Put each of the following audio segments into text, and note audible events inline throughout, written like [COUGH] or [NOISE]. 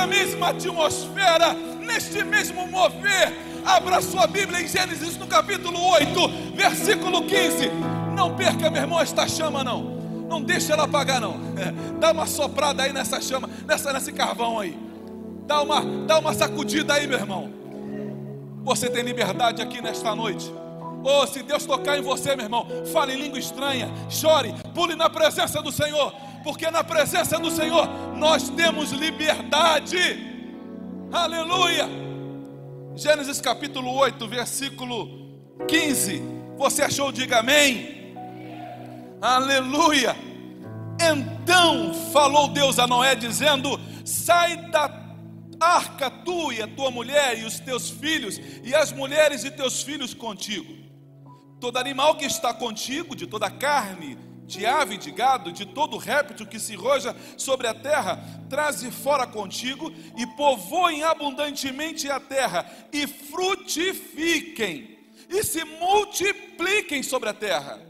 Nesta mesma atmosfera, neste mesmo mover, abra sua Bíblia em Gênesis no capítulo 8, versículo 15. Não perca, meu irmão, esta chama, não. Não deixa ela apagar, não. [LAUGHS] Dá uma soprada aí nessa chama, nessa, nesse carvão aí. Dá uma, dá uma sacudida aí, meu irmão. Você tem liberdade aqui nesta noite. Oh, se Deus tocar em você, meu irmão, fale em língua estranha, chore, pule na presença do Senhor, porque na presença do Senhor nós temos liberdade. Aleluia. Gênesis capítulo 8, versículo 15. Você achou? Diga amém. Aleluia. Então falou Deus a Noé, dizendo: Sai da arca tu e a tua mulher e os teus filhos, e as mulheres e teus filhos contigo. Todo animal que está contigo, de toda carne, de ave, de gado, de todo réptil que se roja sobre a terra, traze fora contigo e povoem abundantemente a terra, e frutifiquem, e se multipliquem sobre a terra.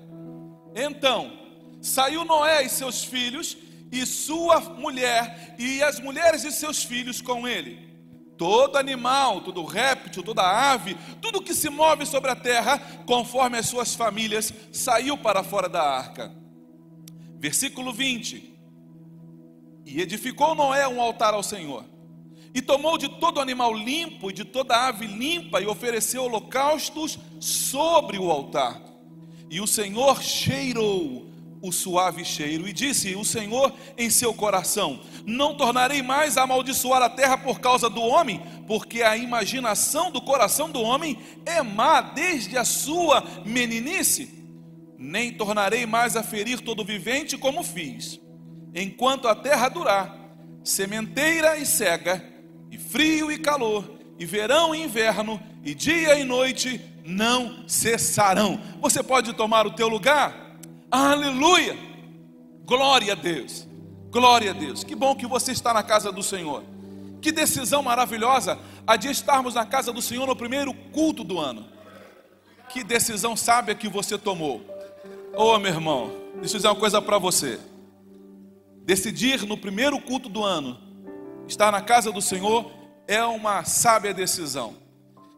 Então saiu Noé e seus filhos, e sua mulher, e as mulheres de seus filhos com ele todo animal, todo réptil, toda ave, tudo que se move sobre a terra, conforme as suas famílias, saiu para fora da arca. Versículo 20: E edificou Noé um altar ao Senhor, e tomou de todo animal limpo e de toda ave limpa, e ofereceu holocaustos sobre o altar. E o Senhor cheirou o suave cheiro e disse o Senhor em seu coração: Não tornarei mais a amaldiçoar a terra por causa do homem, porque a imaginação do coração do homem é má desde a sua meninice. Nem tornarei mais a ferir todo vivente como fiz, enquanto a terra durar, sementeira e cega, e frio e calor, e verão e inverno, e dia e noite não cessarão. Você pode tomar o teu lugar? Aleluia! Glória a Deus. Glória a Deus. Que bom que você está na casa do Senhor. Que decisão maravilhosa a de estarmos na casa do Senhor no primeiro culto do ano. Que decisão sábia que você tomou. Oh, meu irmão, deixa eu dizer uma coisa para você. Decidir no primeiro culto do ano estar na casa do Senhor é uma sábia decisão.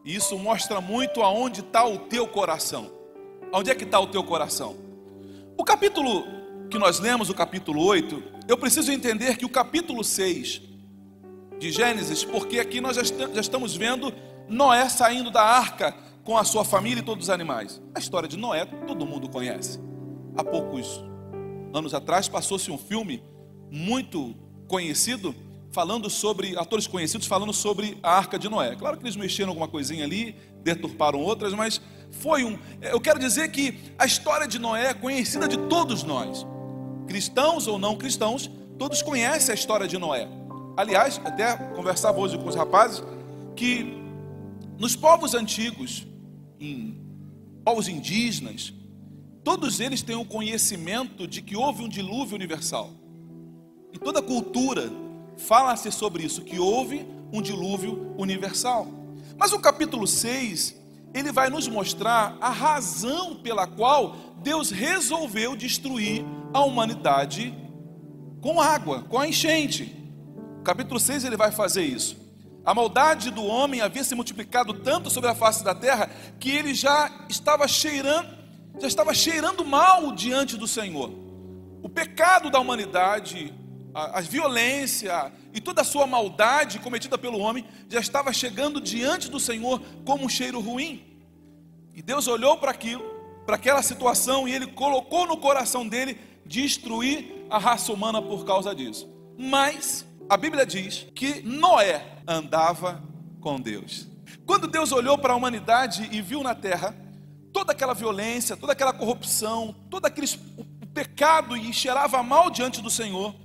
E isso mostra muito aonde está o teu coração. Onde é que está o teu coração? O capítulo que nós lemos, o capítulo 8, eu preciso entender que o capítulo 6 de Gênesis, porque aqui nós já estamos vendo Noé saindo da arca com a sua família e todos os animais. A história de Noé todo mundo conhece. Há poucos anos atrás passou-se um filme muito conhecido falando sobre atores conhecidos falando sobre a arca de Noé. Claro que eles mexeram alguma coisinha ali, deturparam outras, mas foi um. Eu quero dizer que a história de Noé é conhecida de todos nós, cristãos ou não cristãos, todos conhecem a história de Noé. Aliás, até conversava hoje com os rapazes que nos povos antigos, em povos indígenas, todos eles têm o conhecimento de que houve um dilúvio universal. Em toda cultura fala-se sobre isso, que houve um dilúvio universal. Mas o capítulo 6 ele vai nos mostrar a razão pela qual Deus resolveu destruir a humanidade com água, com a enchente. capítulo 6 ele vai fazer isso. A maldade do homem havia se multiplicado tanto sobre a face da terra que ele já estava cheirando, já estava cheirando mal diante do Senhor. O pecado da humanidade, a, a violência e toda a sua maldade cometida pelo homem já estava chegando diante do Senhor como um cheiro ruim. E Deus olhou para aquilo, para aquela situação, e Ele colocou no coração dele destruir a raça humana por causa disso. Mas a Bíblia diz que Noé andava com Deus. Quando Deus olhou para a humanidade e viu na terra toda aquela violência, toda aquela corrupção, todo aquele pecado e cheirava mal diante do Senhor,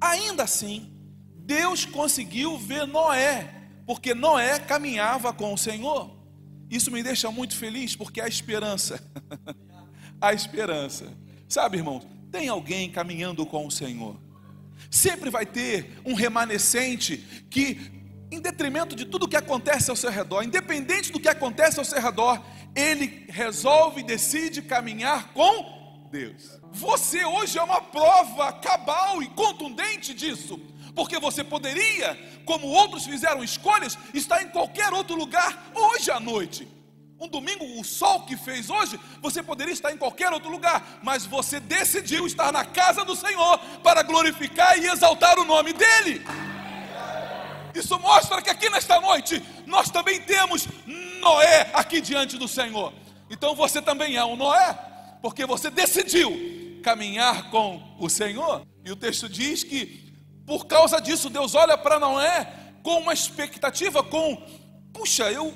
ainda assim, Deus conseguiu ver Noé, porque Noé caminhava com o Senhor. Isso me deixa muito feliz, porque há esperança. [LAUGHS] há esperança. Sabe, irmãos, tem alguém caminhando com o Senhor. Sempre vai ter um remanescente que em detrimento de tudo que acontece ao seu redor, independente do que acontece ao seu redor, ele resolve e decide caminhar com Deus. Você hoje é uma prova cabal e contundente disso, porque você poderia, como outros fizeram escolhas, estar em qualquer outro lugar hoje à noite. Um domingo, o sol que fez hoje, você poderia estar em qualquer outro lugar, mas você decidiu estar na casa do Senhor para glorificar e exaltar o nome dEle. Isso mostra que aqui nesta noite nós também temos Noé aqui diante do Senhor. Então você também é um Noé, porque você decidiu caminhar com o Senhor. E o texto diz que por causa disso Deus olha para Noé com uma expectativa, com puxa, eu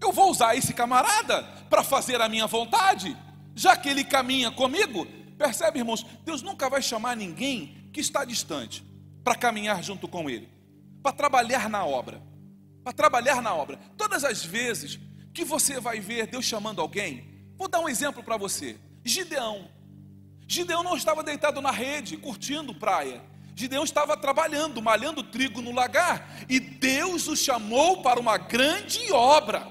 eu vou usar esse camarada para fazer a minha vontade, já que ele caminha comigo. Percebe, irmãos? Deus nunca vai chamar ninguém que está distante para caminhar junto com ele para trabalhar na obra. Para trabalhar na obra. Todas as vezes que você vai ver Deus chamando alguém, vou dar um exemplo para você. Gideão. Gideão não estava deitado na rede, curtindo praia. Gideão estava trabalhando, malhando trigo no lagar, e Deus o chamou para uma grande obra.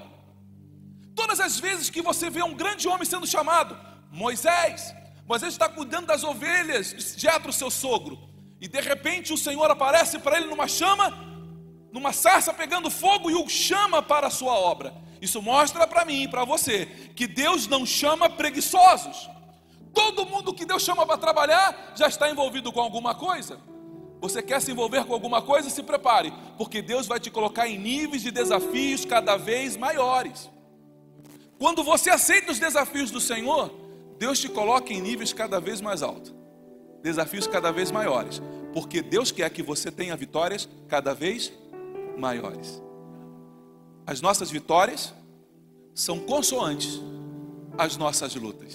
Todas as vezes que você vê um grande homem sendo chamado, Moisés, Moisés está cuidando das ovelhas de Jetro, seu sogro. E de repente o Senhor aparece para ele numa chama, numa sarça pegando fogo e o chama para a sua obra. Isso mostra para mim e para você que Deus não chama preguiçosos. Todo mundo que Deus chama para trabalhar já está envolvido com alguma coisa. Você quer se envolver com alguma coisa? Se prepare, porque Deus vai te colocar em níveis de desafios cada vez maiores. Quando você aceita os desafios do Senhor, Deus te coloca em níveis cada vez mais altos desafios cada vez maiores, porque Deus quer que você tenha vitórias cada vez maiores. As nossas vitórias são consoantes às nossas lutas.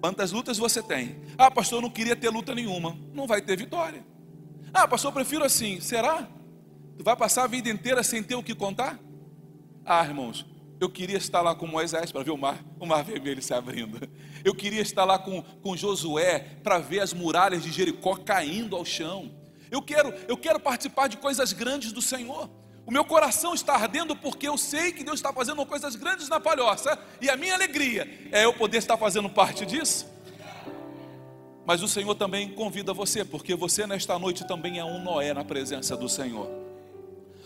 Quantas lutas você tem? Ah, pastor, eu não queria ter luta nenhuma. Não vai ter vitória. Ah, pastor, eu prefiro assim. Será? Tu vai passar a vida inteira sem ter o que contar? Ah, irmãos, eu queria estar lá com Moisés para ver o mar, o mar vermelho se abrindo. Eu queria estar lá com, com Josué para ver as muralhas de Jericó caindo ao chão. Eu quero, eu quero participar de coisas grandes do Senhor. O meu coração está ardendo porque eu sei que Deus está fazendo coisas grandes na palhoça. E a minha alegria é eu poder estar fazendo parte disso. Mas o Senhor também convida você, porque você nesta noite também é um Noé na presença do Senhor.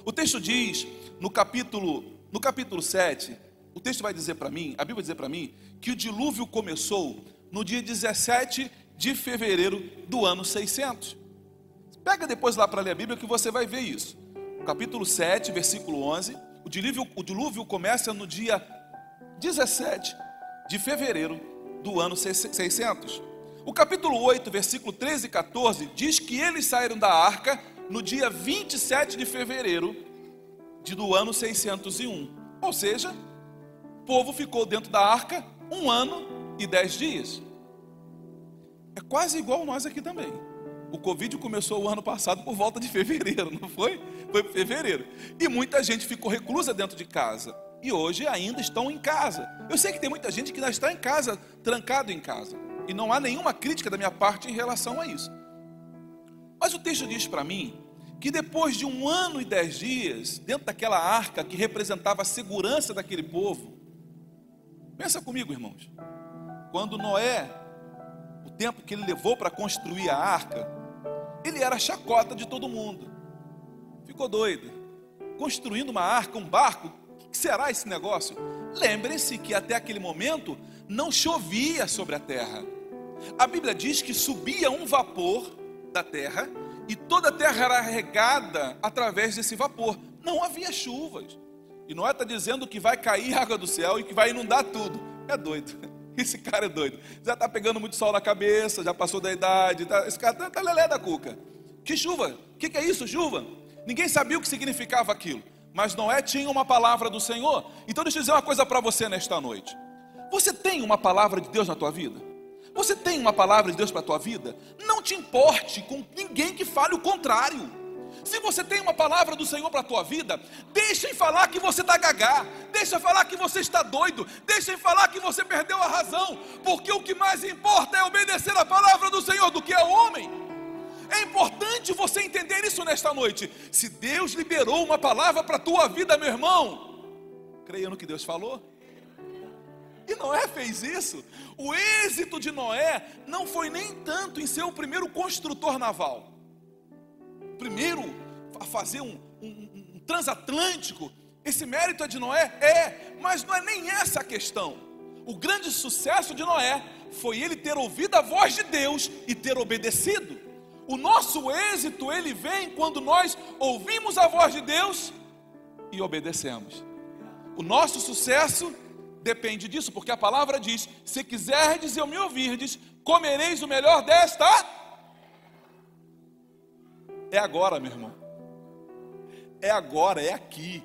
O texto diz, no capítulo no capítulo 7, o texto vai dizer para mim, a Bíblia vai dizer para mim, que o dilúvio começou no dia 17 de fevereiro do ano 600. Pega depois lá para ler a Bíblia que você vai ver isso. capítulo 7, versículo 11, o dilúvio, o dilúvio começa no dia 17 de fevereiro do ano 600. O capítulo 8, versículo 13 e 14 diz que eles saíram da arca no dia 27 de fevereiro de do ano 601. Ou seja, o povo ficou dentro da arca um ano e dez dias. É quase igual nós aqui também. O Covid começou o ano passado por volta de fevereiro, não foi? Foi fevereiro. E muita gente ficou reclusa dentro de casa. E hoje ainda estão em casa. Eu sei que tem muita gente que ainda está em casa, trancado em casa. E não há nenhuma crítica da minha parte em relação a isso. Mas o texto diz para mim que depois de um ano e dez dias, dentro daquela arca que representava a segurança daquele povo, pensa comigo, irmãos, quando Noé, o tempo que ele levou para construir a arca, ele era chacota de todo mundo, ficou doido, construindo uma arca, um barco, o que será esse negócio? Lembrem-se que até aquele momento não chovia sobre a terra. A Bíblia diz que subia um vapor da terra e toda a terra era regada através desse vapor. Não havia chuvas. E Noé está dizendo que vai cair água do céu e que vai inundar tudo. É doido. [LAUGHS] Esse cara é doido. Já está pegando muito sol na cabeça, já passou da idade. Tá, esse cara está tá lelé da cuca. Que chuva? O que, que é isso, chuva? Ninguém sabia o que significava aquilo. Mas Noé tinha uma palavra do Senhor. Então deixa eu dizer uma coisa para você nesta noite. Você tem uma palavra de Deus na tua vida? Você tem uma palavra de Deus para a tua vida? Não te importe com ninguém que fale o contrário. Se você tem uma palavra do Senhor para a tua vida, deixem falar que você está gagá, deixa falar que você está doido, deixem falar que você perdeu a razão, porque o que mais importa é obedecer a palavra do Senhor do que ao homem. É importante você entender isso nesta noite. Se Deus liberou uma palavra para a tua vida, meu irmão, creia no que Deus falou. E Noé fez isso. O êxito de Noé não foi nem tanto em ser o primeiro construtor naval primeiro a fazer um, um, um transatlântico. Esse mérito é de Noé? É, mas não é nem essa a questão. O grande sucesso de Noé foi ele ter ouvido a voz de Deus e ter obedecido. O nosso êxito ele vem quando nós ouvimos a voz de Deus e obedecemos. O nosso sucesso depende disso, porque a palavra diz: se quiserdes e me ouvirdes, comereis o melhor desta é agora, meu irmão. É agora, é aqui.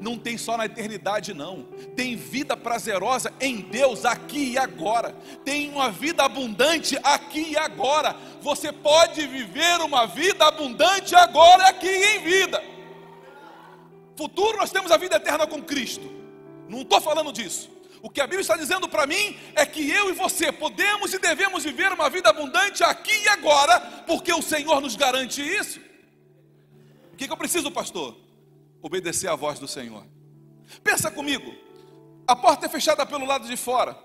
Não tem só na eternidade, não. Tem vida prazerosa em Deus aqui e agora. Tem uma vida abundante aqui e agora. Você pode viver uma vida abundante agora, aqui em vida. Futuro, nós temos a vida eterna com Cristo. Não estou falando disso. O que a Bíblia está dizendo para mim é que eu e você podemos e devemos viver uma vida abundante aqui e agora, porque o Senhor nos garante isso. O que, que eu preciso, pastor? Obedecer à voz do Senhor. Pensa comigo, a porta é fechada pelo lado de fora,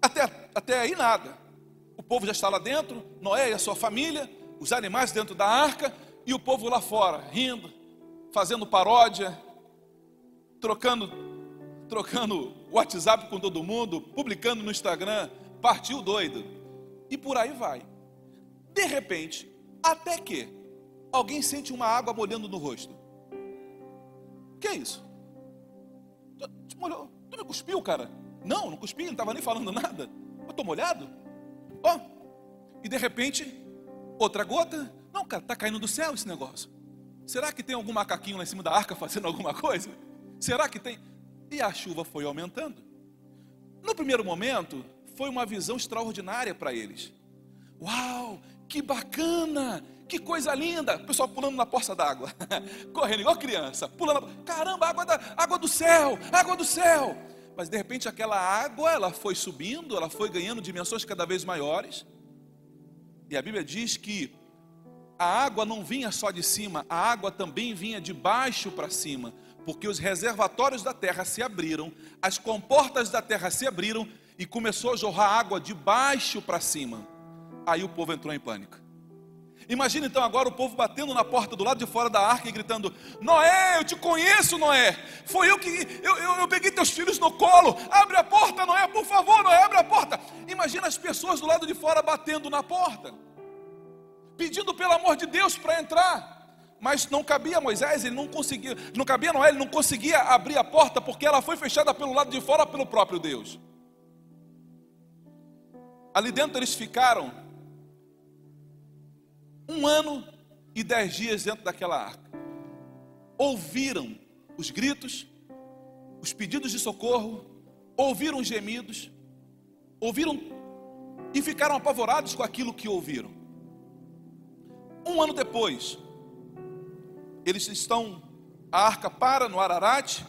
até, até aí nada. O povo já está lá dentro, Noé e a sua família, os animais dentro da arca, e o povo lá fora, rindo, fazendo paródia, trocando trocando WhatsApp com todo mundo, publicando no Instagram, partiu doido. E por aí vai. De repente, até que alguém sente uma água molhando no rosto. Que é isso? Tu, molhou, tu me cuspiu, cara? Não, não cuspi, não estava nem falando nada. Eu estou molhado? Ó, oh. e de repente, outra gota. Não, cara, está caindo do céu esse negócio. Será que tem algum macaquinho lá em cima da arca fazendo alguma coisa? Será que tem? E a chuva foi aumentando. No primeiro momento, foi uma visão extraordinária para eles. Uau, que bacana, que coisa linda. O pessoal pulando na poça d'água, [LAUGHS] correndo igual criança, pulando. Caramba, água, da, água do céu, água do céu. Mas de repente aquela água, ela foi subindo, ela foi ganhando dimensões cada vez maiores. E a Bíblia diz que a água não vinha só de cima, a água também vinha de baixo para cima porque os reservatórios da terra se abriram, as comportas da terra se abriram e começou a jorrar água de baixo para cima. Aí o povo entrou em pânico. Imagina então agora o povo batendo na porta do lado de fora da arca e gritando: Noé, eu te conheço, Noé. Foi eu que eu, eu, eu, peguei teus filhos no colo. Abre a porta, Noé, por favor, Noé, abre a porta. Imagina as pessoas do lado de fora batendo na porta, pedindo pelo amor de Deus para entrar. Mas não cabia Moisés, ele não conseguia, não cabia Noé, ele não conseguia abrir a porta porque ela foi fechada pelo lado de fora pelo próprio Deus. Ali dentro eles ficaram um ano e dez dias dentro daquela arca. Ouviram os gritos, os pedidos de socorro, ouviram os gemidos, ouviram e ficaram apavorados com aquilo que ouviram. Um ano depois, eles estão, a arca para no Ararat,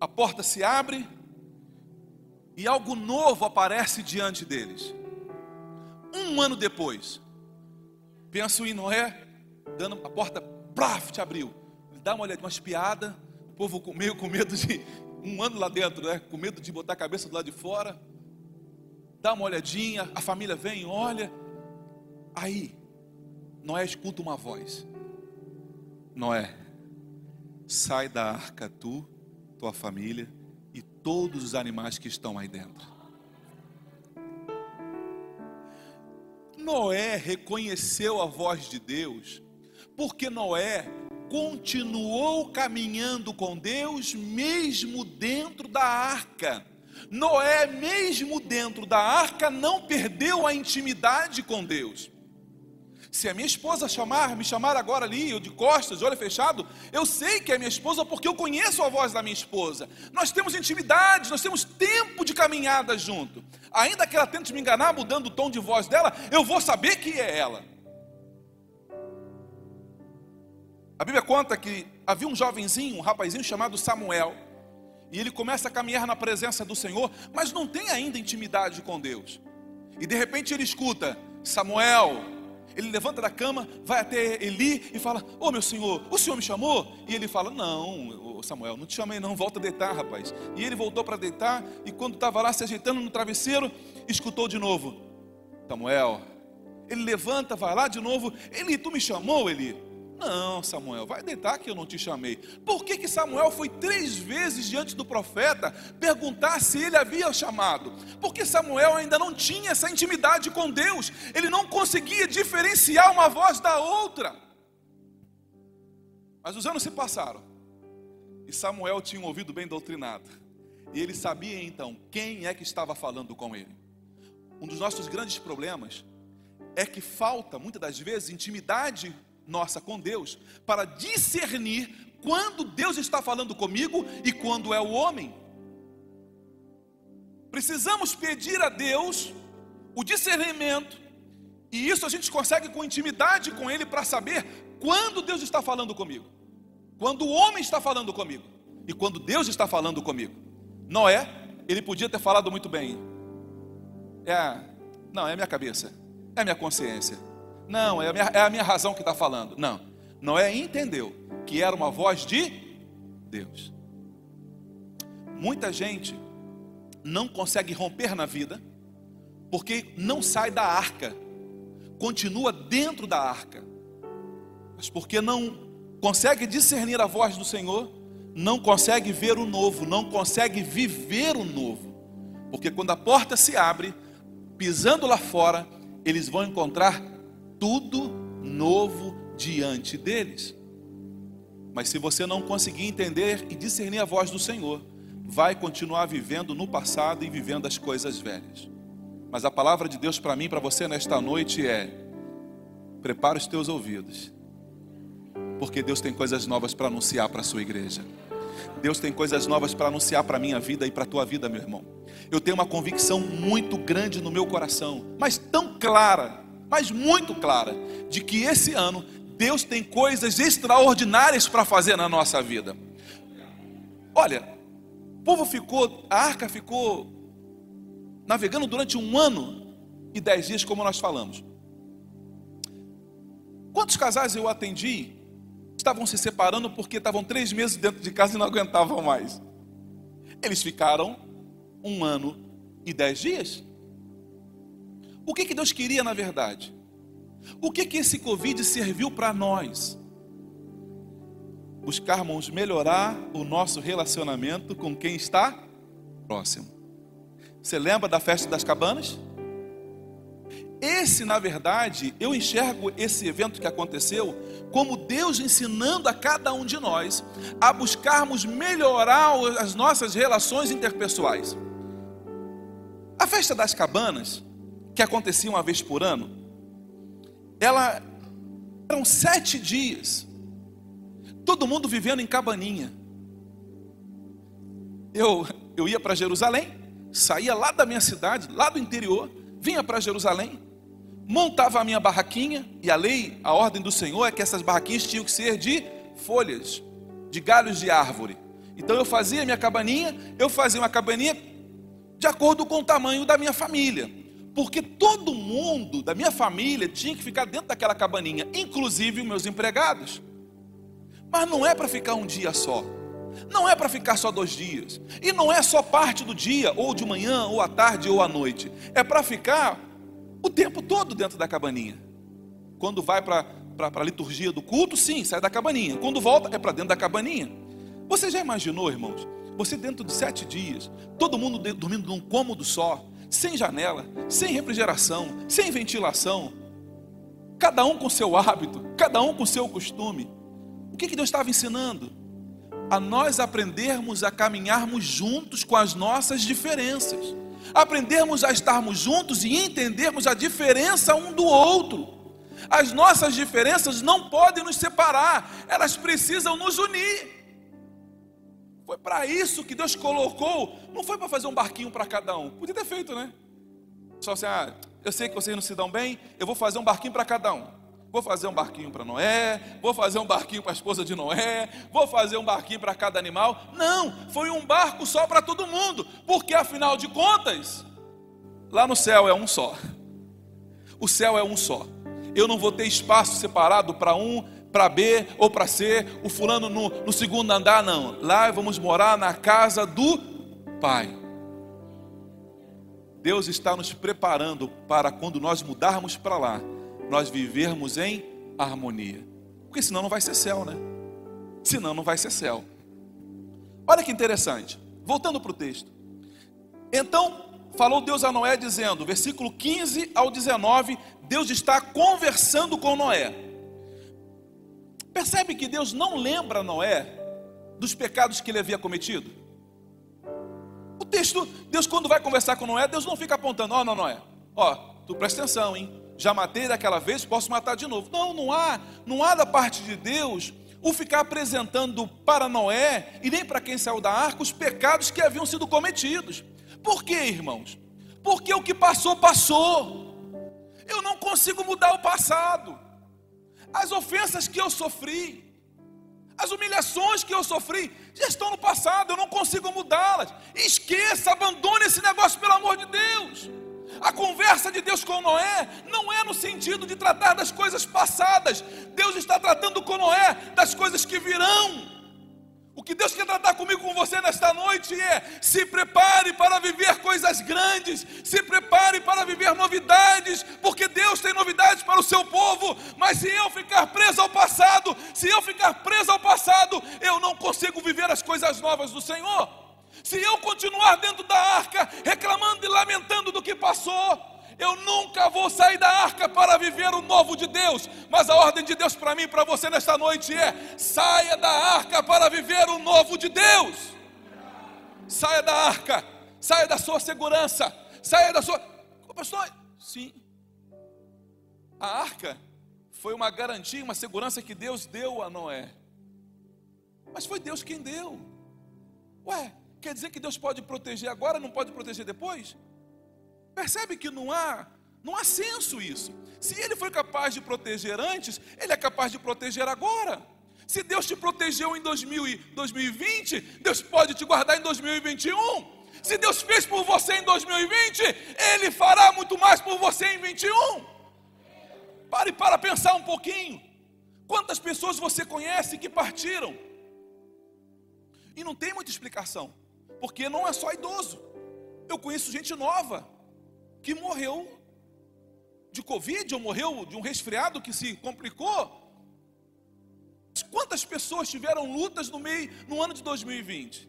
a porta se abre e algo novo aparece diante deles. Um ano depois, penso em Noé, dando a porta, braf, te abriu. Ele dá uma olhada, uma espiada, o povo meio com medo de um ano lá dentro, né? Com medo de botar a cabeça do lado de fora. Dá uma olhadinha, a família vem, olha. Aí, Noé escuta uma voz. Noé, sai da arca tu, tua família e todos os animais que estão aí dentro. Noé reconheceu a voz de Deus, porque Noé continuou caminhando com Deus mesmo dentro da arca. Noé, mesmo dentro da arca, não perdeu a intimidade com Deus. Se a minha esposa chamar, me chamar agora ali, eu de costas, de olho fechado, eu sei que é minha esposa porque eu conheço a voz da minha esposa. Nós temos intimidade, nós temos tempo de caminhada junto. Ainda que ela tente me enganar mudando o tom de voz dela, eu vou saber que é ela. A Bíblia conta que havia um jovenzinho, um rapazinho chamado Samuel, e ele começa a caminhar na presença do Senhor, mas não tem ainda intimidade com Deus. E de repente ele escuta: Samuel, ele levanta da cama, vai até Eli e fala: Ô oh, meu senhor, o senhor me chamou? E ele fala: Não, Samuel, não te chamei, não, volta a deitar, rapaz. E ele voltou para deitar, e quando estava lá se ajeitando no travesseiro, escutou de novo: Samuel. Ele levanta, vai lá de novo: Eli, tu me chamou, Eli? Não, Samuel, vai deitar que eu não te chamei. Por que, que Samuel foi três vezes diante do profeta perguntar se ele havia chamado? Porque Samuel ainda não tinha essa intimidade com Deus, ele não conseguia diferenciar uma voz da outra. Mas os anos se passaram, e Samuel tinha um ouvido bem doutrinado, e ele sabia então quem é que estava falando com ele. Um dos nossos grandes problemas é que falta, muitas das vezes, intimidade nossa com Deus para discernir quando Deus está falando comigo e quando é o homem. Precisamos pedir a Deus o discernimento, e isso a gente consegue com intimidade com Ele para saber quando Deus está falando comigo, quando o homem está falando comigo e quando Deus está falando comigo. Noé, ele podia ter falado muito bem. É, não, é minha cabeça, é minha consciência não, é a minha, é a minha razão que está falando. Não, Noé entendeu que era uma voz de Deus. Muita gente não consegue romper na vida porque não sai da arca, continua dentro da arca, mas porque não consegue discernir a voz do Senhor, não consegue ver o novo, não consegue viver o novo, porque quando a porta se abre, pisando lá fora, eles vão encontrar tudo novo diante deles. Mas se você não conseguir entender e discernir a voz do Senhor, vai continuar vivendo no passado e vivendo as coisas velhas. Mas a palavra de Deus para mim, para você nesta noite é: prepara os teus ouvidos, porque Deus tem coisas novas para anunciar para a sua igreja. Deus tem coisas novas para anunciar para a minha vida e para a tua vida, meu irmão. Eu tenho uma convicção muito grande no meu coração, mas tão clara, mas muito clara, de que esse ano Deus tem coisas extraordinárias para fazer na nossa vida. Olha, o povo ficou, a arca ficou navegando durante um ano e dez dias, como nós falamos. Quantos casais eu atendi estavam se separando porque estavam três meses dentro de casa e não aguentavam mais? Eles ficaram um ano e dez dias. O que, que Deus queria na verdade? O que, que esse Covid serviu para nós? Buscarmos melhorar o nosso relacionamento com quem está próximo. Você lembra da festa das cabanas? Esse, na verdade, eu enxergo esse evento que aconteceu como Deus ensinando a cada um de nós a buscarmos melhorar as nossas relações interpessoais. A festa das cabanas que acontecia uma vez por ano, ela eram sete dias, todo mundo vivendo em cabaninha. Eu, eu ia para Jerusalém, saía lá da minha cidade, lá do interior, vinha para Jerusalém, montava a minha barraquinha, e a lei, a ordem do Senhor é que essas barraquinhas tinham que ser de folhas, de galhos de árvore. Então eu fazia minha cabaninha, eu fazia uma cabaninha de acordo com o tamanho da minha família porque todo mundo da minha família tinha que ficar dentro daquela cabaninha, inclusive os meus empregados. Mas não é para ficar um dia só, não é para ficar só dois dias, e não é só parte do dia, ou de manhã, ou à tarde, ou à noite, é para ficar o tempo todo dentro da cabaninha. Quando vai para a liturgia do culto, sim, sai da cabaninha. Quando volta, é para dentro da cabaninha. Você já imaginou, irmãos? Você dentro de sete dias, todo mundo dormindo num cômodo só, sem janela, sem refrigeração, sem ventilação, cada um com seu hábito, cada um com seu costume. O que, que Deus estava ensinando? a nós aprendermos a caminharmos juntos com as nossas diferenças, aprendermos a estarmos juntos e entendermos a diferença um do outro. As nossas diferenças não podem nos separar, elas precisam nos unir. Foi para isso que Deus colocou, não foi para fazer um barquinho para cada um, podia ter feito, né? Só assim, ah, eu sei que vocês não se dão bem, eu vou fazer um barquinho para cada um. Vou fazer um barquinho para Noé, vou fazer um barquinho para a esposa de Noé, vou fazer um barquinho para cada animal. Não, foi um barco só para todo mundo, porque afinal de contas, lá no céu é um só. O céu é um só. Eu não vou ter espaço separado para um, para B ou para C, o fulano no, no segundo andar, não. Lá vamos morar na casa do Pai. Deus está nos preparando para quando nós mudarmos para lá, nós vivermos em harmonia. Porque senão não vai ser céu, né? Senão não vai ser céu. Olha que interessante. Voltando para o texto. Então, falou Deus a Noé dizendo, versículo 15 ao 19, Deus está conversando com Noé. Percebe que Deus não lembra Noé dos pecados que ele havia cometido? O texto, Deus quando vai conversar com Noé, Deus não fica apontando, ó, oh, não, Noé, ó, tu presta atenção, hein? já matei daquela vez, posso matar de novo. Não, não há, não há da parte de Deus o ficar apresentando para Noé e nem para quem saiu da arca os pecados que haviam sido cometidos. Por quê, irmãos? Porque o que passou, passou. Eu não consigo mudar o passado. As ofensas que eu sofri, as humilhações que eu sofri, já estão no passado, eu não consigo mudá-las. Esqueça, abandone esse negócio, pelo amor de Deus. A conversa de Deus com Noé não é no sentido de tratar das coisas passadas. Deus está tratando com Noé das coisas que virão. O que Deus quer tratar comigo, com você nesta noite é: se prepare para viver coisas grandes, se prepare para viver novidades, porque Deus tem novidades para o seu povo. Mas se eu ficar preso ao passado, se eu ficar preso ao passado, eu não consigo viver as coisas novas do Senhor. Se eu continuar dentro da arca, reclamando e lamentando do que passou, eu nunca vou sair da arca para viver o novo de Deus. Mas a ordem de Deus para mim e para você nesta noite é: saia da arca para viver o novo de Deus. Saia da arca, saia da sua segurança, saia da sua. Pastor, sim. A arca foi uma garantia, uma segurança que Deus deu a Noé. Mas foi Deus quem deu. Ué, Quer dizer que Deus pode proteger agora, não pode proteger depois? Percebe que não há, não há senso isso. Se ele foi capaz de proteger antes, ele é capaz de proteger agora. Se Deus te protegeu em 2020, Deus pode te guardar em 2021. Se Deus fez por você em 2020, Ele fará muito mais por você em 21. Pare para pensar um pouquinho. Quantas pessoas você conhece que partiram? E não tem muita explicação porque não é só idoso. Eu conheço gente nova que morreu de Covid ou morreu de um resfriado que se complicou. Quantas pessoas tiveram lutas no meio no ano de 2020?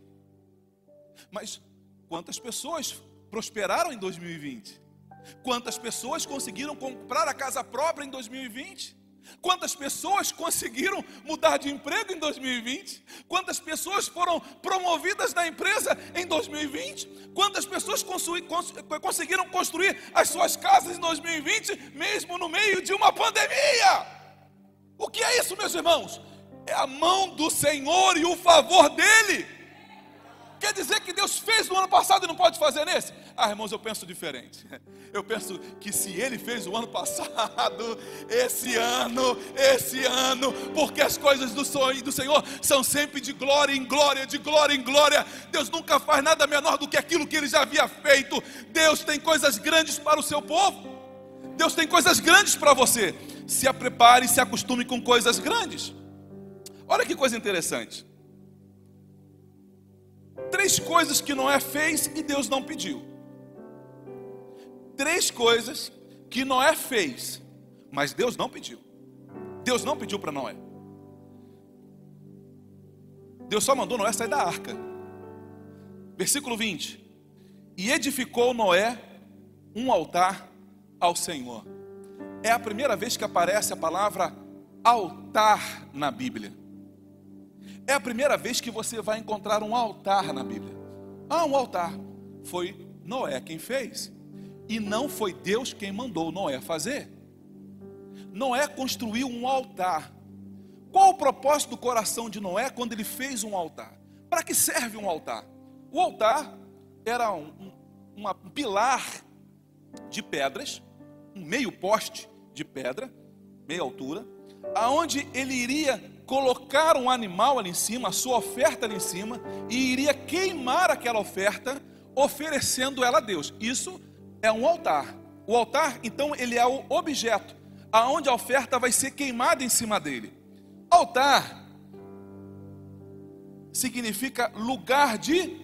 Mas quantas pessoas prosperaram em 2020? Quantas pessoas conseguiram comprar a casa própria em 2020? Quantas pessoas conseguiram mudar de emprego em 2020? Quantas pessoas foram promovidas na empresa em 2020? Quantas pessoas conseguiram construir as suas casas em 2020, mesmo no meio de uma pandemia? O que é isso, meus irmãos? É a mão do Senhor e o favor dEle. Quer dizer que Deus fez no ano passado e não pode fazer nesse? Ah, irmãos, eu penso diferente. [LAUGHS] Eu penso que se Ele fez o ano passado, esse ano, esse ano, porque as coisas do, sonho, do Senhor são sempre de glória em glória, de glória em glória. Deus nunca faz nada menor do que aquilo que Ele já havia feito. Deus tem coisas grandes para o seu povo. Deus tem coisas grandes para você. Se prepare e se acostume com coisas grandes. Olha que coisa interessante. Três coisas que Noé fez e Deus não pediu. Três coisas que Noé fez, mas Deus não pediu. Deus não pediu para Noé. Deus só mandou Noé sair da arca. Versículo 20: E edificou Noé um altar ao Senhor. É a primeira vez que aparece a palavra altar na Bíblia. É a primeira vez que você vai encontrar um altar na Bíblia. Ah, um altar. Foi Noé quem fez. E não foi Deus quem mandou Noé fazer. Noé construiu um altar. Qual o propósito do coração de Noé quando ele fez um altar? Para que serve um altar? O altar era um, um, pilar de pedras, um meio poste de pedra, meia altura, aonde ele iria colocar um animal ali em cima, a sua oferta ali em cima, e iria queimar aquela oferta, oferecendo ela a Deus. Isso é um altar. O altar, então, ele é o objeto aonde a oferta vai ser queimada em cima dele. Altar significa lugar de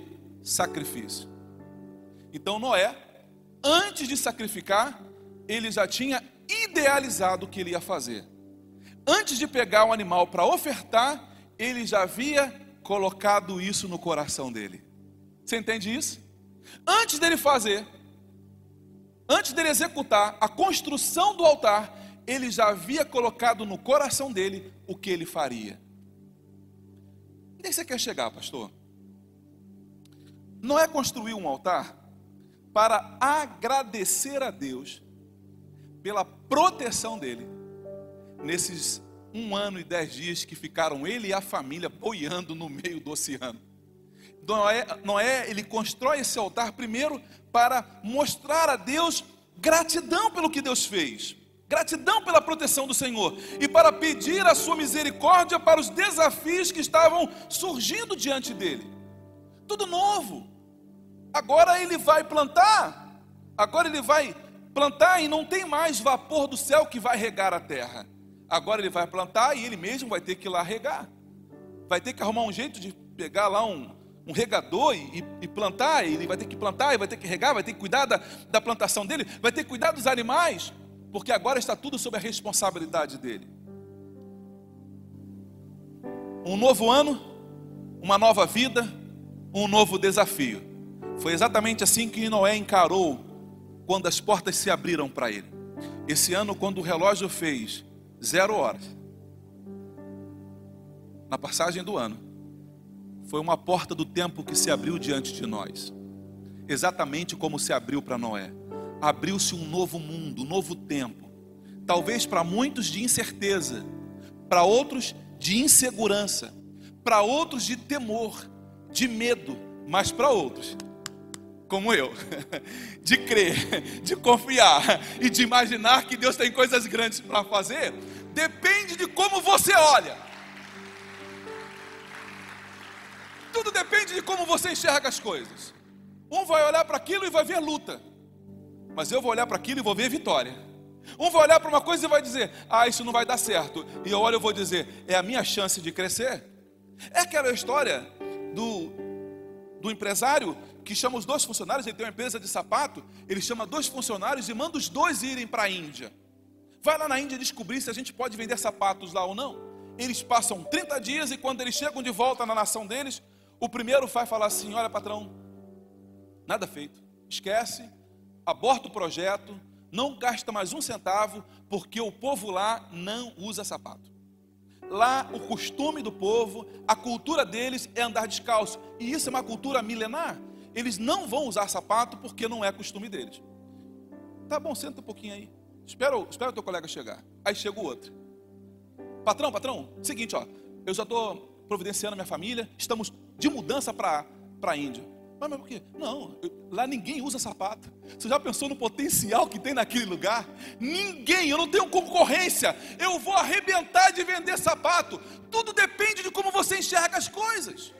sacrifício. Então Noé, antes de sacrificar, ele já tinha idealizado o que ele ia fazer. Antes de pegar o animal para ofertar, ele já havia colocado isso no coração dele. Você entende isso? Antes dele fazer, antes dele executar a construção do altar, ele já havia colocado no coração dele o que ele faria. Onde é você quer chegar, pastor? Noé construiu um altar para agradecer a Deus pela proteção dele nesses um ano e dez dias que ficaram ele e a família boiando no meio do oceano. Noé, Noé ele constrói esse altar primeiro para mostrar a Deus gratidão pelo que Deus fez gratidão pela proteção do Senhor e para pedir a sua misericórdia para os desafios que estavam surgindo diante dele. Tudo novo. Agora ele vai plantar, agora ele vai plantar e não tem mais vapor do céu que vai regar a terra. Agora ele vai plantar e ele mesmo vai ter que ir lá regar. Vai ter que arrumar um jeito de pegar lá um, um regador e, e, plantar, ele vai ter que plantar, e vai ter que regar, vai ter que cuidar da, da plantação dele, vai ter que cuidar dos animais porque agora está tudo sob a responsabilidade dele. Um novo ano, uma nova vida, um novo desafio. Foi exatamente assim que Noé encarou quando as portas se abriram para ele. Esse ano, quando o relógio fez zero horas, na passagem do ano, foi uma porta do tempo que se abriu diante de nós, exatamente como se abriu para Noé. Abriu-se um novo mundo, um novo tempo. Talvez para muitos de incerteza, para outros de insegurança, para outros de temor, de medo, mas para outros, como eu, [LAUGHS] de crer, de confiar e de imaginar que Deus tem coisas grandes para fazer, depende de como você olha. Tudo depende de como você enxerga as coisas. Um vai olhar para aquilo e vai ver luta mas eu vou olhar para aquilo e vou ver vitória. Um vai olhar para uma coisa e vai dizer: Ah, isso não vai dar certo. E eu olho e vou dizer: É a minha chance de crescer. É aquela história do, do empresário que chama os dois funcionários. Ele tem uma empresa de sapato. Ele chama dois funcionários e manda os dois irem para a Índia. Vai lá na Índia descobrir se a gente pode vender sapatos lá ou não. Eles passam 30 dias e quando eles chegam de volta na nação deles, o primeiro vai falar assim: Olha, patrão, nada feito. Esquece, aborta o projeto, não gasta mais um centavo, porque o povo lá não usa sapato. Lá, o costume do povo, a cultura deles é andar descalço, e isso é uma cultura milenar. Eles não vão usar sapato porque não é costume deles. Tá bom, senta um pouquinho aí. Espera, espera o teu colega chegar. Aí chega o outro. Patrão, patrão, seguinte, ó, eu já estou providenciando a minha família, estamos de mudança para a Índia. Mas, mas por quê? Não, eu, lá ninguém usa sapato. Você já pensou no potencial que tem naquele lugar? Ninguém, eu não tenho concorrência. Eu vou arrebentar de vender sapato. Tudo depende de como você enxerga as coisas.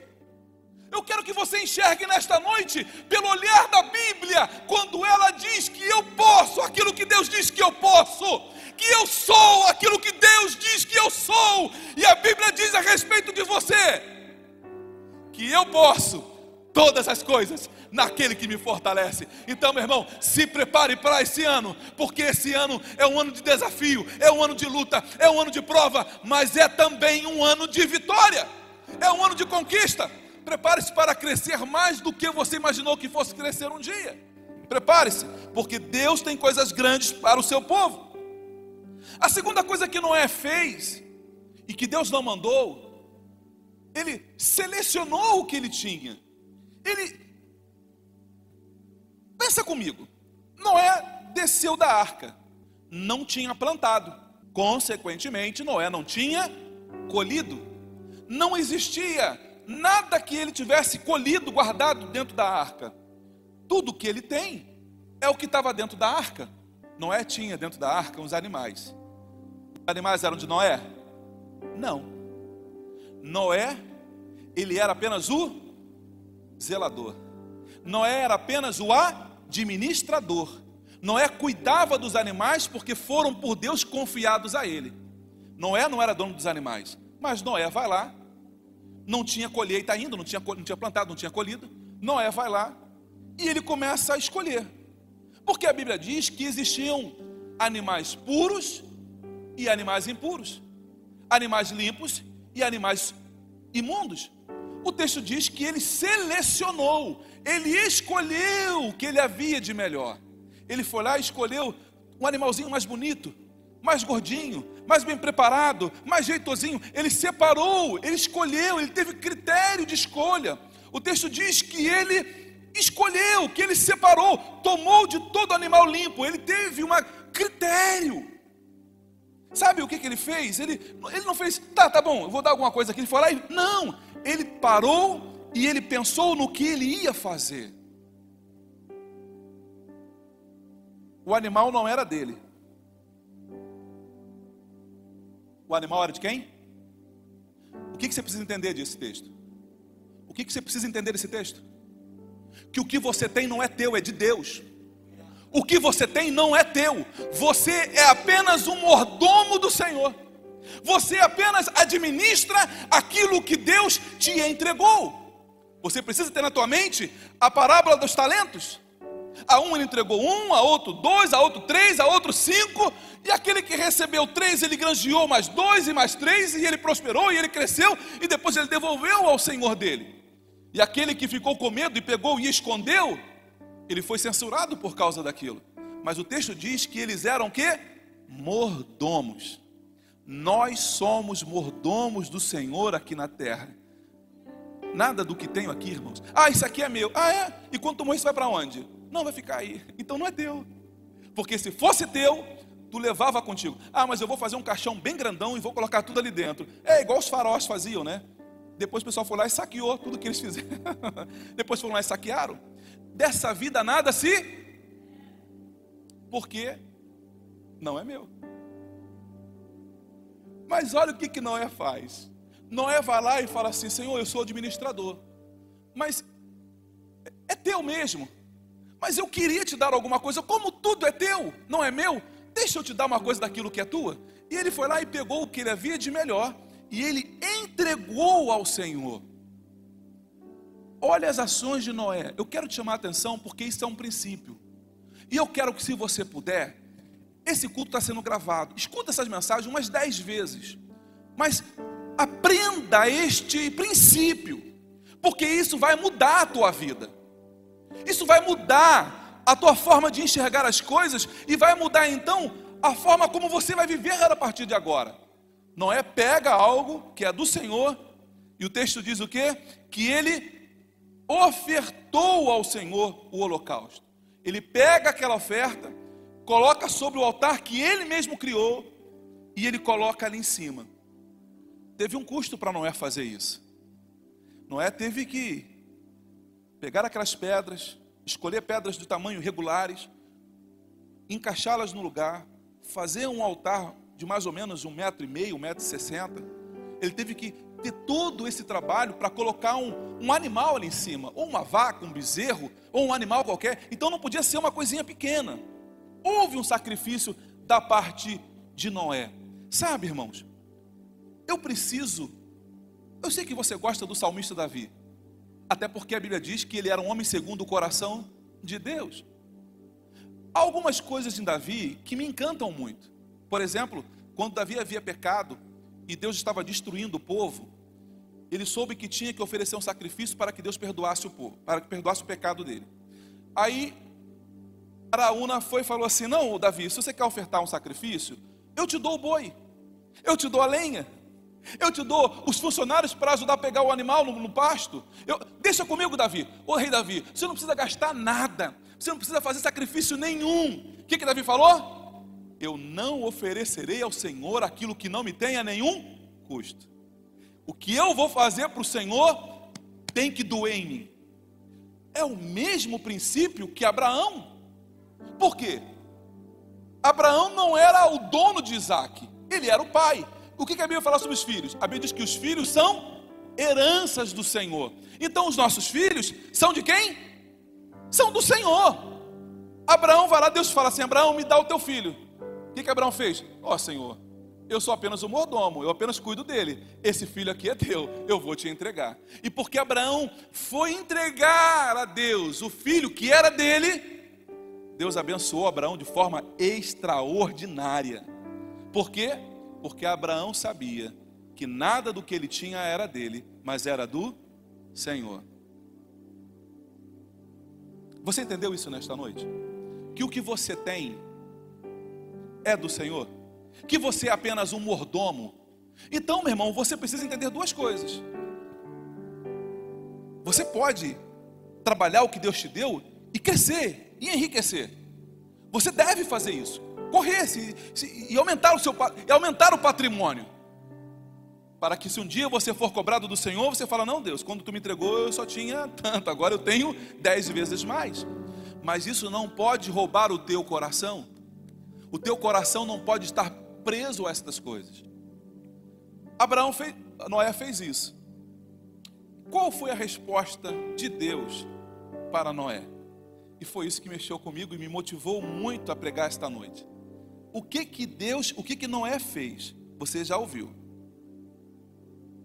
Eu quero que você enxergue nesta noite, pelo olhar da Bíblia, quando ela diz que eu posso aquilo que Deus diz que eu posso, que eu sou aquilo que Deus diz que eu sou, e a Bíblia diz a respeito de você, que eu posso todas as coisas naquele que me fortalece. Então, meu irmão, se prepare para esse ano, porque esse ano é um ano de desafio, é um ano de luta, é um ano de prova, mas é também um ano de vitória, é um ano de conquista. Prepare-se para crescer mais do que você imaginou que fosse crescer um dia. Prepare-se, porque Deus tem coisas grandes para o seu povo. A segunda coisa que Noé fez e que Deus não mandou ele selecionou o que ele tinha. Ele. Pensa comigo. Noé desceu da arca, não tinha plantado. Consequentemente, Noé não tinha colhido. Não existia nada que ele tivesse colhido, guardado dentro da arca. Tudo que ele tem é o que estava dentro da arca. Noé tinha dentro da arca uns animais. Os animais eram de Noé? Não. Noé, ele era apenas o zelador. Noé era apenas o administrador. Noé cuidava dos animais porque foram por Deus confiados a ele. Noé não era dono dos animais, mas Noé vai lá, não tinha colheita ainda, não tinha, não tinha plantado, não tinha colhido. Noé vai lá e ele começa a escolher. Porque a Bíblia diz que existiam animais puros e animais impuros, animais limpos e animais imundos. O texto diz que ele selecionou, ele escolheu o que ele havia de melhor. Ele foi lá e escolheu um animalzinho mais bonito, mais gordinho, mais bem preparado, mais jeitosinho. Ele separou, ele escolheu, ele teve critério de escolha. O texto diz que ele escolheu, que ele separou, tomou de todo animal limpo, ele teve um critério. Sabe o que, que ele fez? Ele, ele não fez, tá, tá bom, eu vou dar alguma coisa aqui. Ele e. Não, ele parou e ele pensou no que ele ia fazer. O animal não era dele. O animal era de quem? O que, você precisa entender desse texto? O que, que você precisa entender desse texto? que o que você tem não é teu, é de Deus. O que você tem não é teu, você é apenas um mordomo do Senhor. Você apenas administra aquilo que Deus te entregou. Você precisa ter na tua mente a parábola dos talentos. A um ele entregou um, a outro dois, a outro três, a outro cinco, e aquele que recebeu três, ele granjeou mais dois e mais três, e ele prosperou, e ele cresceu, e depois ele devolveu ao Senhor dele. E aquele que ficou com medo e pegou e escondeu, ele foi censurado por causa daquilo. Mas o texto diz que eles eram que mordomos. Nós somos mordomos do Senhor aqui na terra. Nada do que tenho aqui, irmãos. Ah, isso aqui é meu. Ah, é? E quando tomou isso vai para onde? Não vai ficar aí. Então não é teu. Porque se fosse teu, tu levava contigo. Ah, mas eu vou fazer um caixão bem grandão e vou colocar tudo ali dentro. É igual os faróis faziam, né? Depois o pessoal foi lá e saqueou tudo que eles fizeram. [LAUGHS] Depois foram lá e saquearam. Dessa vida nada se. Porque não é meu. Mas olha o que, que Noé faz. Noé vai lá e fala assim: Senhor, eu sou administrador. Mas é teu mesmo. Mas eu queria te dar alguma coisa, como tudo é teu, não é meu, deixa eu te dar uma coisa daquilo que é tua. E ele foi lá e pegou o que ele havia de melhor e ele entregou ao Senhor. Olha as ações de Noé. Eu quero te chamar a atenção porque isso é um princípio. E eu quero que, se você puder, esse culto está sendo gravado. Escuta essas mensagens umas dez vezes. Mas aprenda este princípio, porque isso vai mudar a tua vida. Isso vai mudar a tua forma de enxergar as coisas e vai mudar então a forma como você vai viver a partir de agora. Noé pega algo que é do Senhor, e o texto diz o quê? Que ele ofertou ao Senhor o holocausto. Ele pega aquela oferta, coloca sobre o altar que ele mesmo criou, e ele coloca ali em cima. Teve um custo para Noé fazer isso. Noé teve que pegar aquelas pedras, escolher pedras de tamanho regulares, encaixá-las no lugar, fazer um altar de mais ou menos um metro e meio, um metro e sessenta. Ele teve que ter todo esse trabalho para colocar um, um animal ali em cima, ou uma vaca, um bezerro, ou um animal qualquer. Então não podia ser uma coisinha pequena. Houve um sacrifício da parte de Noé. Sabe, irmãos, eu preciso. Eu sei que você gosta do salmista Davi, até porque a Bíblia diz que ele era um homem segundo o coração de Deus. Há algumas coisas em Davi que me encantam muito. Por exemplo, quando Davi havia pecado e Deus estava destruindo o povo, ele soube que tinha que oferecer um sacrifício para que Deus perdoasse o povo, para que perdoasse o pecado dele. Aí Araúna foi e falou assim: Não, Davi, se você quer ofertar um sacrifício, eu te dou o boi, eu te dou a lenha, Eu te dou os funcionários para ajudar a pegar o animal no, no pasto. Eu, deixa comigo, Davi. Ô rei Davi, você não precisa gastar nada. Você não precisa fazer sacrifício nenhum. O que, que Davi falou? Eu não oferecerei ao Senhor aquilo que não me tenha nenhum custo. O que eu vou fazer para o Senhor tem que doer em mim. É o mesmo princípio que Abraão. Por quê? Abraão não era o dono de Isaac, ele era o pai. O que a Bíblia fala sobre os filhos? A Bíblia diz que os filhos são heranças do Senhor. Então os nossos filhos são de quem? São do Senhor. Abraão vai lá, Deus fala assim: Abraão, me dá o teu filho. O que, que Abraão fez? Ó oh, Senhor, eu sou apenas o mordomo, eu apenas cuido dele. Esse filho aqui é teu, eu vou te entregar. E porque Abraão foi entregar a Deus o filho que era dele, Deus abençoou Abraão de forma extraordinária. Por quê? Porque Abraão sabia que nada do que ele tinha era dele, mas era do Senhor. Você entendeu isso nesta noite? Que o que você tem é do Senhor? Que você é apenas um mordomo? Então, meu irmão, você precisa entender duas coisas. Você pode trabalhar o que Deus te deu e crescer e enriquecer. Você deve fazer isso correr e aumentar o seu e aumentar o patrimônio. Para que se um dia você for cobrado do Senhor, você fala: "Não, Deus, quando tu me entregou, eu só tinha tanto, agora eu tenho dez vezes mais". Mas isso não pode roubar o teu coração. O teu coração não pode estar preso a estas coisas. Abraão fez, Noé fez isso. Qual foi a resposta de Deus para Noé? E foi isso que mexeu comigo e me motivou muito a pregar esta noite. O que que Deus, o que que Noé fez? Você já ouviu.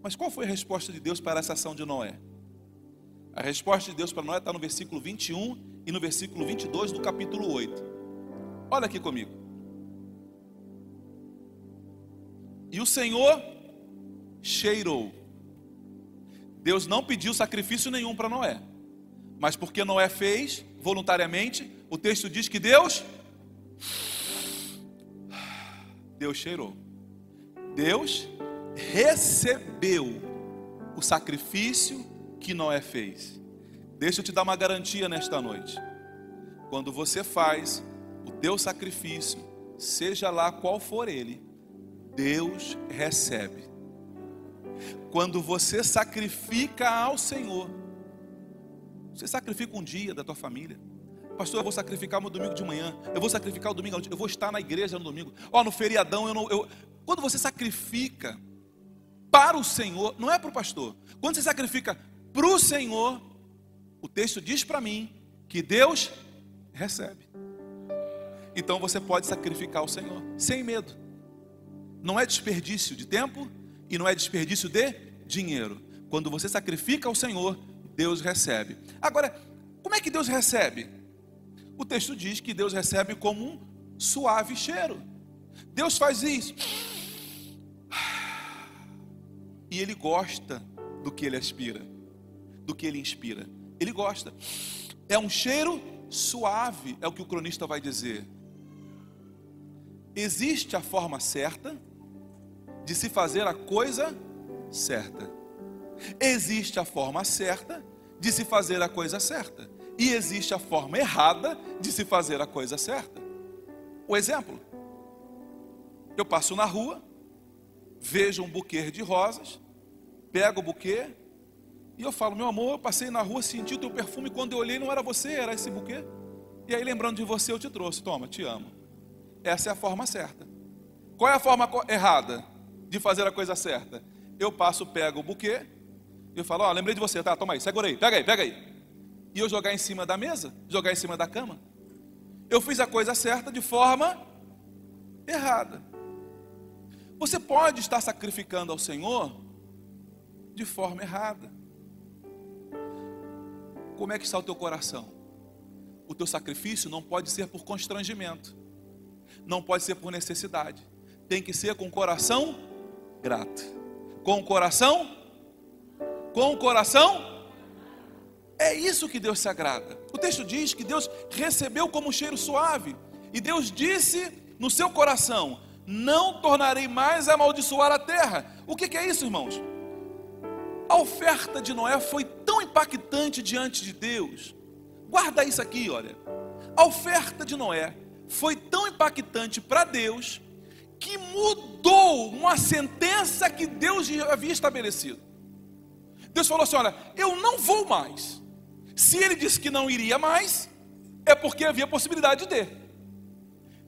Mas qual foi a resposta de Deus para essa ação de Noé? A resposta de Deus para Noé está no versículo 21 e no versículo 22 do capítulo 8. Olha aqui comigo. E o Senhor cheirou. Deus não pediu sacrifício nenhum para Noé. Mas porque Noé fez voluntariamente, o texto diz que Deus Deus cheirou. Deus recebeu o sacrifício que Noé fez. Deixa eu te dar uma garantia nesta noite. Quando você faz o teu sacrifício, seja lá qual for ele, Deus recebe. Quando você sacrifica ao Senhor, você sacrifica um dia da tua família, Pastor, eu vou sacrificar meu domingo de manhã. Eu vou sacrificar o domingo. Eu vou estar na igreja no domingo. Ó, oh, no feriadão eu não. Eu... Quando você sacrifica para o Senhor, não é para o pastor. Quando você sacrifica para o Senhor, o texto diz para mim que Deus recebe. Então você pode sacrificar ao Senhor sem medo. Não é desperdício de tempo e não é desperdício de dinheiro. Quando você sacrifica ao Senhor, Deus recebe. Agora, como é que Deus recebe? O texto diz que Deus recebe como um suave cheiro. Deus faz isso. E ele gosta do que ele aspira, do que ele inspira. Ele gosta. É um cheiro suave, é o que o cronista vai dizer. Existe a forma certa de se fazer a coisa certa. Existe a forma certa de se fazer a coisa certa. E existe a forma errada de se fazer a coisa certa. O exemplo: eu passo na rua, vejo um buquê de rosas, pego o buquê e eu falo, meu amor, eu passei na rua, senti o teu perfume, quando eu olhei não era você, era esse buquê. E aí lembrando de você eu te trouxe, toma, te amo. Essa é a forma certa. Qual é a forma errada de fazer a coisa certa? Eu passo, pego o buquê, e eu falo, ó, oh, lembrei de você, tá, toma aí, segura aí, pega aí, pega aí e eu jogar em cima da mesa, jogar em cima da cama. Eu fiz a coisa certa de forma errada. Você pode estar sacrificando ao Senhor de forma errada. Como é que está o teu coração? O teu sacrifício não pode ser por constrangimento, não pode ser por necessidade, tem que ser com o coração grato, com o coração, com o coração é isso que Deus se agrada. O texto diz que Deus recebeu como um cheiro suave. E Deus disse no seu coração: não tornarei mais a amaldiçoar a terra. O que, que é isso, irmãos? A oferta de Noé foi tão impactante diante de Deus. Guarda isso aqui, olha. A oferta de Noé foi tão impactante para Deus que mudou uma sentença que Deus havia estabelecido. Deus falou assim: Olha, eu não vou mais. Se ele disse que não iria mais, é porque havia possibilidade de.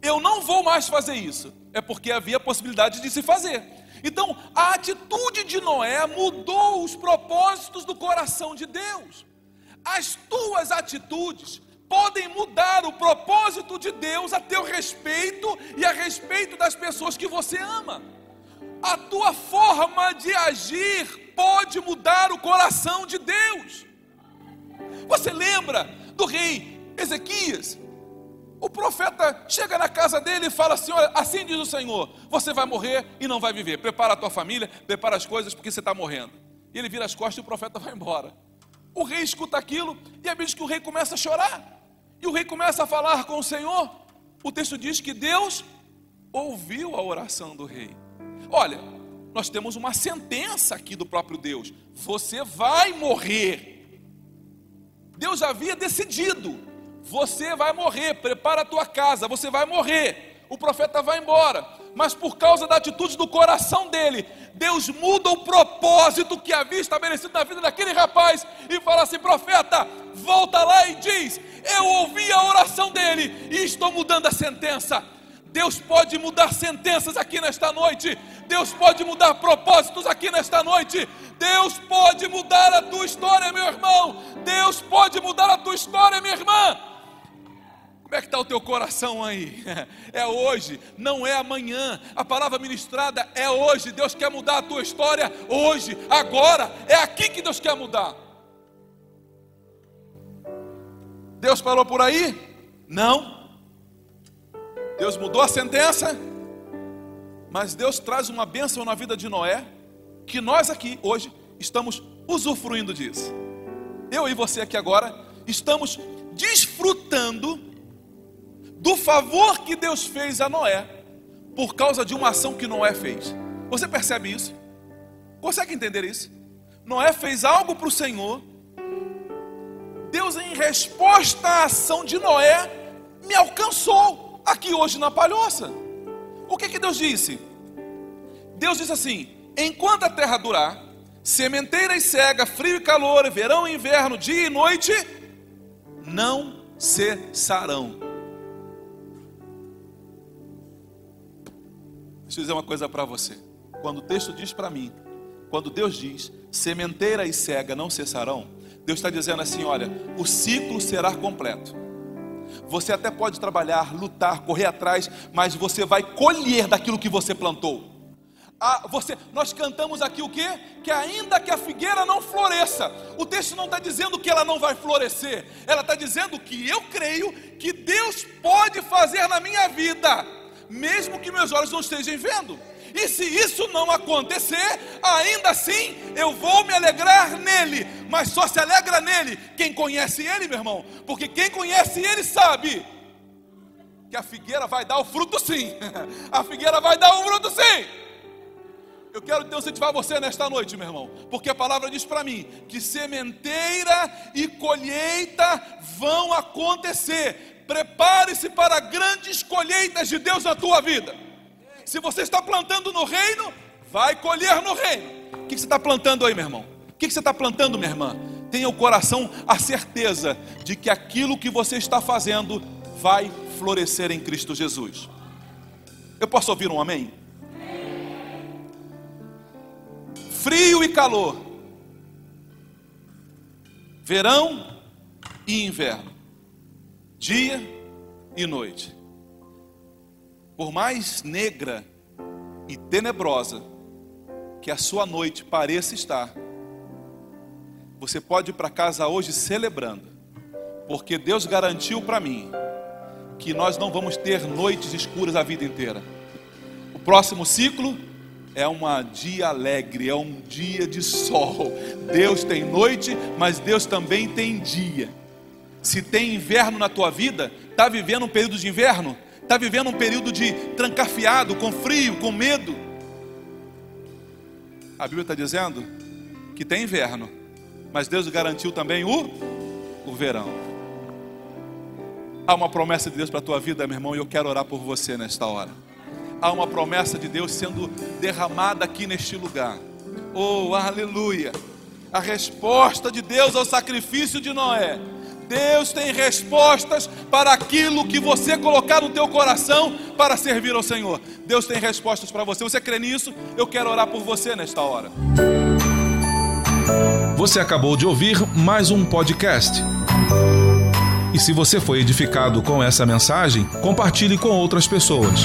Eu não vou mais fazer isso, é porque havia possibilidade de se fazer. Então, a atitude de Noé mudou os propósitos do coração de Deus. As tuas atitudes podem mudar o propósito de Deus a teu respeito e a respeito das pessoas que você ama. A tua forma de agir pode mudar o coração de Deus. Você lembra do rei Ezequias? O profeta chega na casa dele e fala assim: Olha, assim diz o Senhor: Você vai morrer e não vai viver. Prepara a tua família, prepara as coisas, porque você está morrendo. E ele vira as costas e o profeta vai embora. O rei escuta aquilo e a Bíblia diz que o rei começa a chorar. E o rei começa a falar com o Senhor. O texto diz que Deus ouviu a oração do rei. Olha, nós temos uma sentença aqui do próprio Deus: Você vai morrer. Deus havia decidido você vai morrer, prepara a tua casa, você vai morrer. O profeta vai embora, mas por causa da atitude do coração dele, Deus muda o propósito que havia estabelecido na vida daquele rapaz e fala assim: profeta, volta lá e diz: Eu ouvi a oração dele e estou mudando a sentença. Deus pode mudar sentenças aqui nesta noite. Deus pode mudar propósitos aqui nesta noite. Deus pode mudar a tua história, meu irmão. Deus pode mudar a tua história, minha irmã. Como é que está o teu coração aí? [LAUGHS] É hoje, não é amanhã. A palavra ministrada é hoje. Deus quer mudar a tua história hoje, agora. É aqui que Deus quer mudar. Deus parou por aí? Não. Deus mudou a sentença, mas Deus traz uma bênção na vida de Noé, que nós aqui hoje estamos usufruindo disso. Eu e você aqui agora estamos desfrutando do favor que Deus fez a Noé por causa de uma ação que Noé fez. Você percebe isso? Consegue entender isso? Noé fez algo para o Senhor. Deus, em resposta à ação de Noé, me alcançou aqui hoje na palhoça. O que, que Deus disse? Deus disse assim: enquanto a terra durar, sementeira e cega, frio e calor, verão e inverno, dia e noite, não cessarão. Deixa eu dizer uma coisa para você. Quando o texto diz para mim, quando Deus diz, sementeira e cega não cessarão, Deus está dizendo assim: olha, o ciclo será completo. Você até pode trabalhar, lutar, correr atrás, mas você vai colher daquilo que você plantou. Ah, você, nós cantamos aqui o que? Que ainda que a figueira não floresça, o texto não está dizendo que ela não vai florescer, ela está dizendo que eu creio que Deus pode fazer na minha vida mesmo que meus olhos não estejam vendo. E se isso não acontecer, ainda assim eu vou me alegrar nele. Mas só se alegra nele quem conhece ele, meu irmão. Porque quem conhece ele sabe que a figueira vai dar o fruto sim. [LAUGHS] A figueira vai dar o fruto sim. Eu quero então incentivar você nesta noite, meu irmão, porque a palavra diz para mim que sementeira e colheita vão acontecer Prepare-se para grandes colheitas de Deus na tua vida. Se você está plantando no reino, vai colher no reino. O que você está plantando aí, meu irmão? O que você está plantando, minha irmã? Tenha o coração a certeza de que aquilo que você está fazendo vai florescer em Cristo Jesus. Eu posso ouvir um amém? Frio e calor, verão e inverno dia e noite. Por mais negra e tenebrosa que a sua noite pareça estar, você pode ir para casa hoje celebrando, porque Deus garantiu para mim que nós não vamos ter noites escuras a vida inteira. O próximo ciclo é um dia alegre, é um dia de sol. Deus tem noite, mas Deus também tem dia. Se tem inverno na tua vida, está vivendo um período de inverno, está vivendo um período de trancafiado, com frio, com medo. A Bíblia está dizendo que tem inverno, mas Deus garantiu também o, o verão. Há uma promessa de Deus para a tua vida, meu irmão, e eu quero orar por você nesta hora. Há uma promessa de Deus sendo derramada aqui neste lugar. Oh, aleluia! A resposta de Deus ao sacrifício de Noé. Deus tem respostas para aquilo que você colocar no teu coração para servir ao Senhor. Deus tem respostas para você. Você crê nisso? Eu quero orar por você nesta hora. Você acabou de ouvir mais um podcast. E se você foi edificado com essa mensagem, compartilhe com outras pessoas.